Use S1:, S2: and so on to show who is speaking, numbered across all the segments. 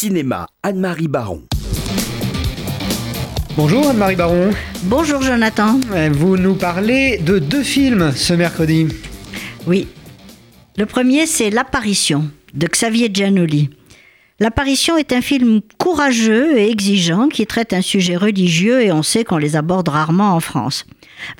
S1: Cinéma, Anne-Marie Baron.
S2: Bonjour Anne-Marie Baron.
S3: Bonjour Jonathan.
S2: Vous nous parlez de deux films ce mercredi.
S3: Oui. Le premier, c'est L'apparition de Xavier Giannoli. L'apparition est un film courageux et exigeant qui traite un sujet religieux et on sait qu'on les aborde rarement en France.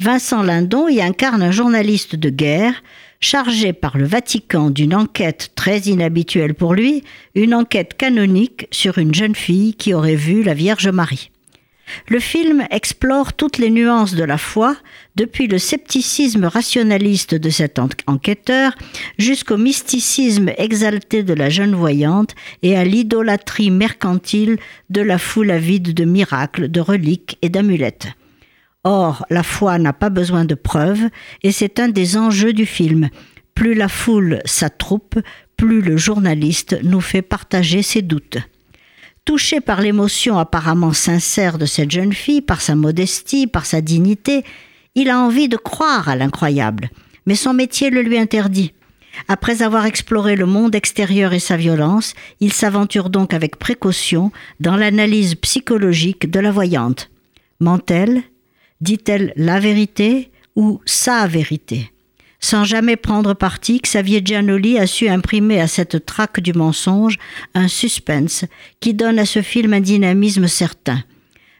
S3: Vincent Lindon y incarne un journaliste de guerre chargé par le Vatican d'une enquête très inhabituelle pour lui, une enquête canonique sur une jeune fille qui aurait vu la Vierge Marie. Le film explore toutes les nuances de la foi, depuis le scepticisme rationaliste de cet enquêteur jusqu'au mysticisme exalté de la jeune voyante et à l'idolâtrie mercantile de la foule avide de miracles, de reliques et d'amulettes. Or, la foi n'a pas besoin de preuves, et c'est un des enjeux du film. Plus la foule s'attroupe, plus le journaliste nous fait partager ses doutes. Touché par l'émotion apparemment sincère de cette jeune fille, par sa modestie, par sa dignité, il a envie de croire à l'incroyable, mais son métier le lui interdit. Après avoir exploré le monde extérieur et sa violence, il s'aventure donc avec précaution dans l'analyse psychologique de la voyante. Ment-elle? Dit-elle la vérité ou sa vérité? Sans jamais prendre parti, Xavier Giannoli a su imprimer à cette traque du mensonge un suspense qui donne à ce film un dynamisme certain.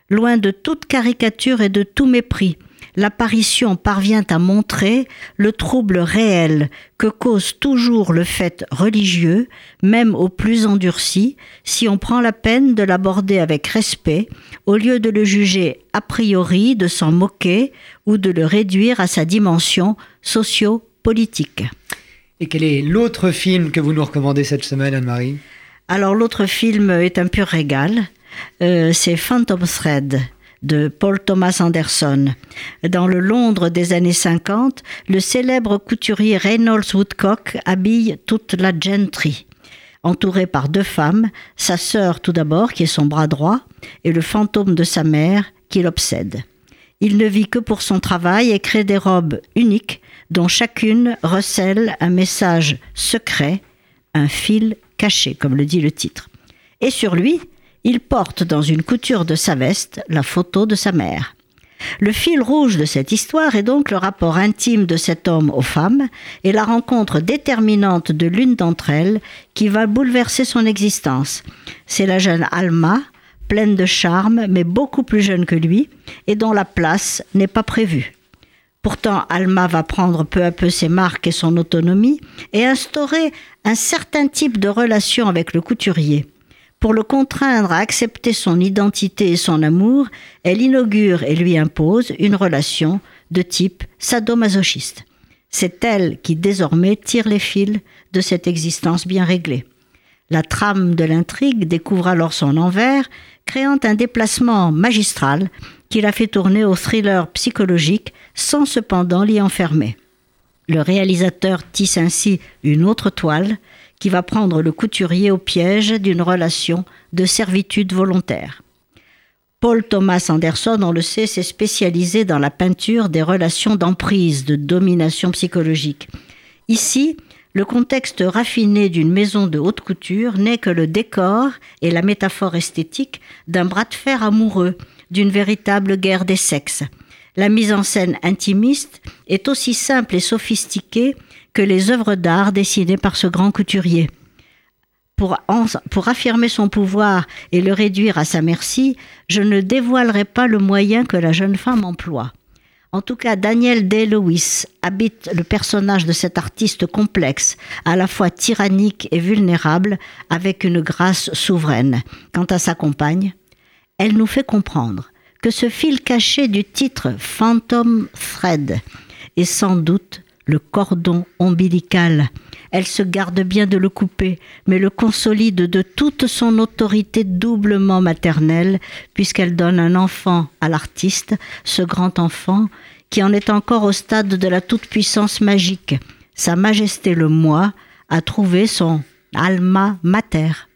S3: Loin de toute caricature et de tout mépris, l'apparition parvient à montrer le trouble réel que cause toujours le fait religieux, même au plus endurci, si on prend la peine de l'aborder avec respect, au lieu de le juger a priori, de s'en moquer ou de le réduire à sa dimension socio-politique.
S2: Et quel est l'autre film que vous nous recommandez cette semaine, Anne-Marie?
S3: Alors l'autre film est un pur régal, euh, c'est Phantom Thread de Paul Thomas Anderson. Dans le Londres des années 50, le célèbre couturier Reynolds Woodcock habille toute la gentry. Entouré par deux femmes, sa sœur tout d'abord, qui est son bras droit, et le fantôme de sa mère, qui l'obsède. Il ne vit que pour son travail et crée des robes uniques, dont chacune recèle un message secret, un fil caché, comme le dit le titre. Et sur lui, il porte dans une couture de sa veste la photo de sa mère. Le fil rouge de cette histoire est donc le rapport intime de cet homme aux femmes et la rencontre déterminante de l'une d'entre elles qui va bouleverser son existence. C'est la jeune Alma, pleine de charme mais beaucoup plus jeune que lui et dont la place n'est pas prévue. Pourtant, Alma va prendre peu à peu ses marques et son autonomie et instaurer un certain type de relation avec le couturier. Pour le contraindre à accepter son identité et son amour, elle inaugure et lui impose une relation de type sadomasochiste. C'est elle qui désormais tire les fils de cette existence bien réglée. La trame de l'intrigue découvre alors son envers, créant un déplacement magistral qui la fait tourner au thriller psychologique sans cependant l'y enfermer. Le réalisateur tisse ainsi une autre toile qui va prendre le couturier au piège d'une relation de servitude volontaire. Paul Thomas Anderson, on le sait, s'est spécialisé dans la peinture des relations d'emprise, de domination psychologique. Ici, le contexte raffiné d'une maison de haute couture n'est que le décor et la métaphore esthétique d'un bras de fer amoureux, d'une véritable guerre des sexes. La mise en scène intimiste est aussi simple et sophistiquée que les œuvres d'art dessinées par ce grand couturier. Pour, affirmer son pouvoir et le réduire à sa merci, je ne dévoilerai pas le moyen que la jeune femme emploie. En tout cas, Daniel Day-Lewis habite le personnage de cet artiste complexe, à la fois tyrannique et vulnérable, avec une grâce souveraine. Quant à sa compagne, elle nous fait comprendre que ce fil caché du titre Phantom Thread est sans doute le cordon ombilical. Elle se garde bien de le couper, mais le consolide de toute son autorité doublement maternelle, puisqu'elle donne un enfant à l'artiste, ce grand enfant, qui en est encore au stade de la toute-puissance magique. Sa Majesté le Moi a trouvé son alma mater.